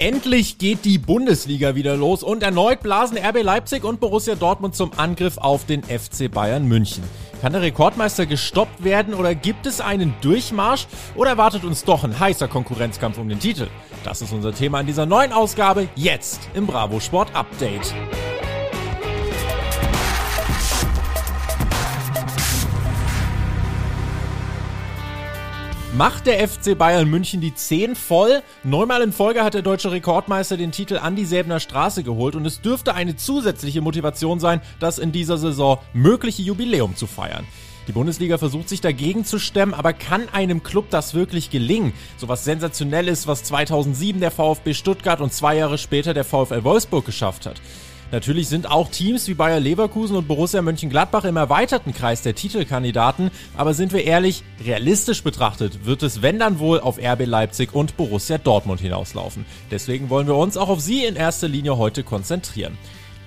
Endlich geht die Bundesliga wieder los und erneut blasen RB Leipzig und Borussia Dortmund zum Angriff auf den FC Bayern München. Kann der Rekordmeister gestoppt werden oder gibt es einen Durchmarsch oder erwartet uns doch ein heißer Konkurrenzkampf um den Titel? Das ist unser Thema in dieser neuen Ausgabe jetzt im Bravo Sport Update. Macht der FC Bayern München die 10 voll? Neunmal in Folge hat der deutsche Rekordmeister den Titel an die Säbener Straße geholt und es dürfte eine zusätzliche Motivation sein, das in dieser Saison mögliche Jubiläum zu feiern. Die Bundesliga versucht sich dagegen zu stemmen, aber kann einem Club das wirklich gelingen? So was sensationelles, was 2007 der VfB Stuttgart und zwei Jahre später der VfL Wolfsburg geschafft hat. Natürlich sind auch Teams wie Bayer Leverkusen und Borussia Mönchengladbach im erweiterten Kreis der Titelkandidaten, aber sind wir ehrlich, realistisch betrachtet wird es wenn dann wohl auf RB Leipzig und Borussia Dortmund hinauslaufen. Deswegen wollen wir uns auch auf sie in erster Linie heute konzentrieren.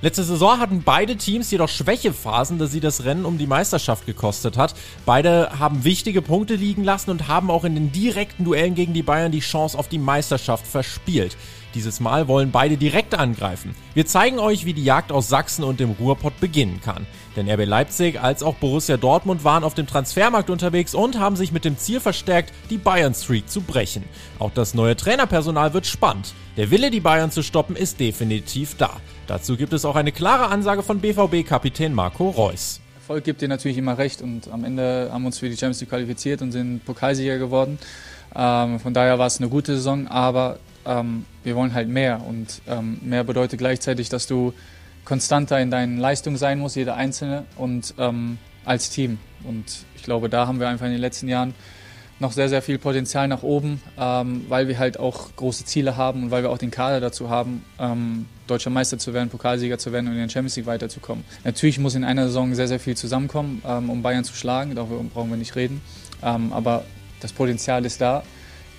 Letzte Saison hatten beide Teams jedoch Schwächephasen, da sie das Rennen um die Meisterschaft gekostet hat. Beide haben wichtige Punkte liegen lassen und haben auch in den direkten Duellen gegen die Bayern die Chance auf die Meisterschaft verspielt. Dieses Mal wollen beide direkt angreifen. Wir zeigen euch, wie die Jagd aus Sachsen und dem Ruhrpott beginnen kann. Denn RB Leipzig als auch Borussia Dortmund waren auf dem Transfermarkt unterwegs und haben sich mit dem Ziel verstärkt, die Bayern Streak zu brechen. Auch das neue Trainerpersonal wird spannend. Der Wille, die Bayern zu stoppen, ist definitiv da. Dazu gibt es auch eine klare Ansage von BVB-Kapitän Marco Reus. Erfolg gibt dir natürlich immer recht und am Ende haben wir uns für die Champions League qualifiziert und sind Pokalsieger geworden. Ähm, von daher war es eine gute Saison, aber ähm, wir wollen halt mehr und ähm, mehr bedeutet gleichzeitig, dass du konstanter in deinen Leistungen sein musst, jeder Einzelne und ähm, als Team. Und ich glaube, da haben wir einfach in den letzten Jahren noch sehr, sehr viel Potenzial nach oben, ähm, weil wir halt auch große Ziele haben und weil wir auch den Kader dazu haben, ähm, deutscher Meister zu werden, Pokalsieger zu werden und in den Champions League weiterzukommen. Natürlich muss in einer Saison sehr, sehr viel zusammenkommen, ähm, um Bayern zu schlagen, darüber brauchen wir nicht reden. Aber das Potenzial ist da.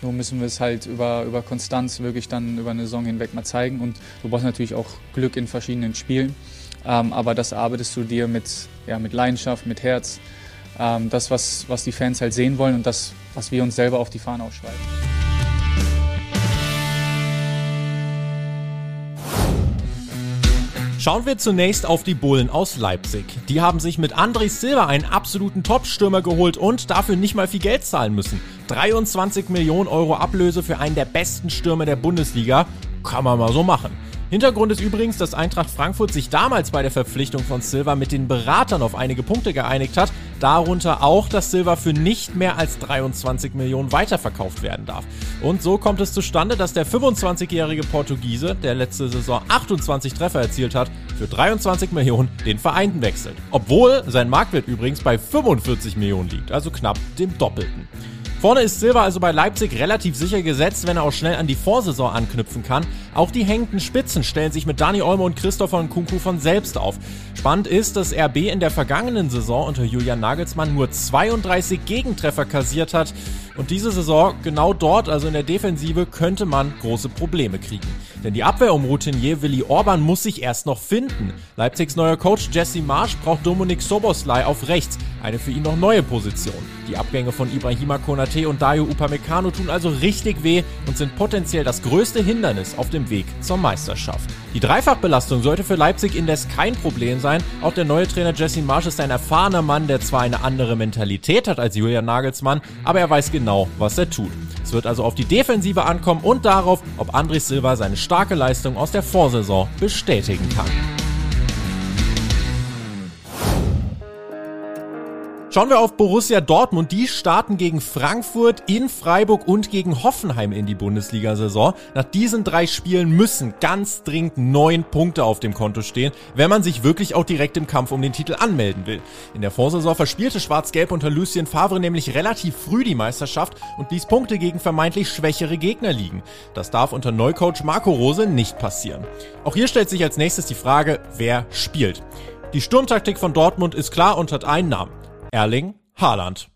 Nur müssen wir es halt über, über Konstanz wirklich dann über eine Saison hinweg mal zeigen. Und du brauchst natürlich auch Glück in verschiedenen Spielen. Ähm, aber das arbeitest du dir mit, ja, mit Leidenschaft, mit Herz. Ähm, das, was, was die Fans halt sehen wollen und das, was wir uns selber auf die Fahne aufschreiben. Schauen wir zunächst auf die Bullen aus Leipzig. Die haben sich mit André Silva einen absoluten Top-Stürmer geholt und dafür nicht mal viel Geld zahlen müssen. 23 Millionen Euro Ablöse für einen der besten Stürmer der Bundesliga. Kann man mal so machen. Hintergrund ist übrigens, dass Eintracht Frankfurt sich damals bei der Verpflichtung von Silva mit den Beratern auf einige Punkte geeinigt hat, darunter auch, dass Silva für nicht mehr als 23 Millionen weiterverkauft werden darf. Und so kommt es zustande, dass der 25-jährige Portugiese, der letzte Saison 28 Treffer erzielt hat, für 23 Millionen den Verein wechselt. Obwohl sein Marktwert übrigens bei 45 Millionen liegt, also knapp dem Doppelten. Vorne ist Silva also bei Leipzig relativ sicher gesetzt, wenn er auch schnell an die Vorsaison anknüpfen kann. Auch die hängenden Spitzen stellen sich mit Dani Olmo und Christopher Nkunku von selbst auf. Spannend ist, dass RB in der vergangenen Saison unter Julian Nagelsmann nur 32 Gegentreffer kassiert hat. Und diese Saison genau dort, also in der Defensive, könnte man große Probleme kriegen. Denn die Abwehr um Routinier Willi Orban muss sich erst noch finden. Leipzigs neuer Coach Jesse Marsch braucht Dominik Soboslai auf rechts, eine für ihn noch neue Position. Die Abgänge von Ibrahima Konate und Dayo Upamecano tun also richtig weh und sind potenziell das größte Hindernis auf dem Weg zur Meisterschaft. Die Dreifachbelastung sollte für Leipzig indes kein Problem sein. Auch der neue Trainer Jesse Marsch ist ein erfahrener Mann, der zwar eine andere Mentalität hat als Julian Nagelsmann, aber er weiß genau, was er tut. Es wird also auf die Defensive ankommen und darauf, ob André Silva seine starke Leistung aus der Vorsaison bestätigen kann. Schauen wir auf Borussia Dortmund. Die starten gegen Frankfurt, in Freiburg und gegen Hoffenheim in die Bundesliga-Saison. Nach diesen drei Spielen müssen ganz dringend neun Punkte auf dem Konto stehen, wenn man sich wirklich auch direkt im Kampf um den Titel anmelden will. In der Vorsaison verspielte Schwarz-Gelb unter Lucien Favre nämlich relativ früh die Meisterschaft und ließ Punkte gegen vermeintlich schwächere Gegner liegen. Das darf unter Neucoach Marco Rose nicht passieren. Auch hier stellt sich als nächstes die Frage, wer spielt. Die Sturmtaktik von Dortmund ist klar und hat einen Namen. Erling Haaland.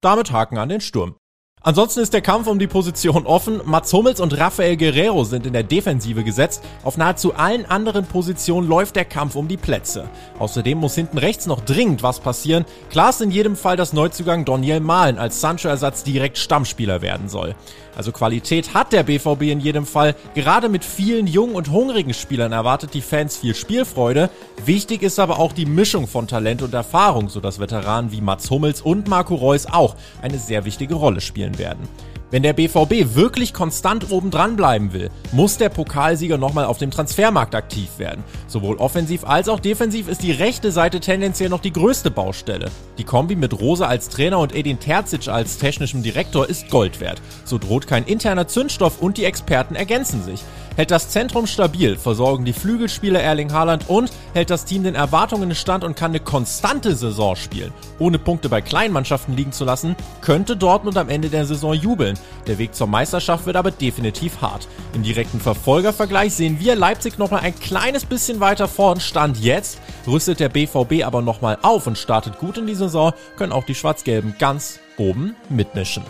Damit Haken an den Sturm. Ansonsten ist der Kampf um die Position offen. Mats Hummels und Rafael Guerrero sind in der Defensive gesetzt. Auf nahezu allen anderen Positionen läuft der Kampf um die Plätze. Außerdem muss hinten rechts noch dringend was passieren. Klar ist in jedem Fall, dass Neuzugang Daniel Mahlen als Sancho-Ersatz direkt Stammspieler werden soll. Also Qualität hat der BVB in jedem Fall. Gerade mit vielen jungen und hungrigen Spielern erwartet die Fans viel Spielfreude. Wichtig ist aber auch die Mischung von Talent und Erfahrung, sodass Veteranen wie Mats Hummels und Marco Reus auch eine sehr wichtige Rolle spielen werden. Wenn der BVB wirklich konstant oben dran bleiben will, muss der Pokalsieger nochmal auf dem Transfermarkt aktiv werden. Sowohl offensiv als auch defensiv ist die rechte Seite tendenziell noch die größte Baustelle. Die Kombi mit Rose als Trainer und Edin Terzic als technischem Direktor ist Gold wert. So droht kein interner Zündstoff und die Experten ergänzen sich. Hält das Zentrum stabil, versorgen die Flügelspieler Erling Haaland und hält das Team den Erwartungen stand und kann eine konstante Saison spielen. Ohne Punkte bei Kleinmannschaften liegen zu lassen, könnte Dortmund am Ende der Saison jubeln. Der Weg zur Meisterschaft wird aber definitiv hart. Im direkten Verfolgervergleich sehen wir Leipzig nochmal ein kleines bisschen weiter vorn. Stand jetzt rüstet der BVB aber nochmal auf und startet gut in die Saison, können auch die Schwarz-Gelben ganz oben mitmischen.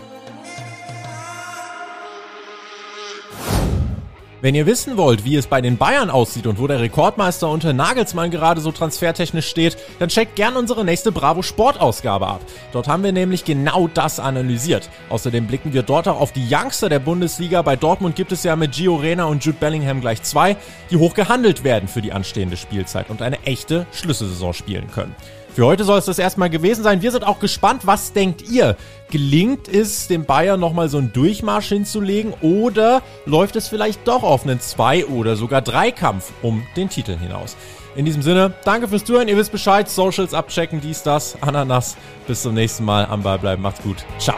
Wenn ihr wissen wollt, wie es bei den Bayern aussieht und wo der Rekordmeister unter Nagelsmann gerade so transfertechnisch steht, dann checkt gern unsere nächste Bravo Sport Ausgabe ab. Dort haben wir nämlich genau das analysiert. Außerdem blicken wir dort auch auf die Youngster der Bundesliga. Bei Dortmund gibt es ja mit Gio Reyna und Jude Bellingham gleich zwei, die hoch gehandelt werden für die anstehende Spielzeit und eine echte Schlüsselsaison spielen können. Für heute soll es das erstmal gewesen sein. Wir sind auch gespannt, was denkt ihr? Gelingt es dem Bayern nochmal so einen Durchmarsch hinzulegen oder läuft es vielleicht doch auf einen Zwei- oder sogar Dreikampf um den Titel hinaus? In diesem Sinne, danke fürs Zuhören. Ihr wisst Bescheid. Socials abchecken, dies, das, Ananas. Bis zum nächsten Mal. Am Ball bleiben. Macht's gut. Ciao.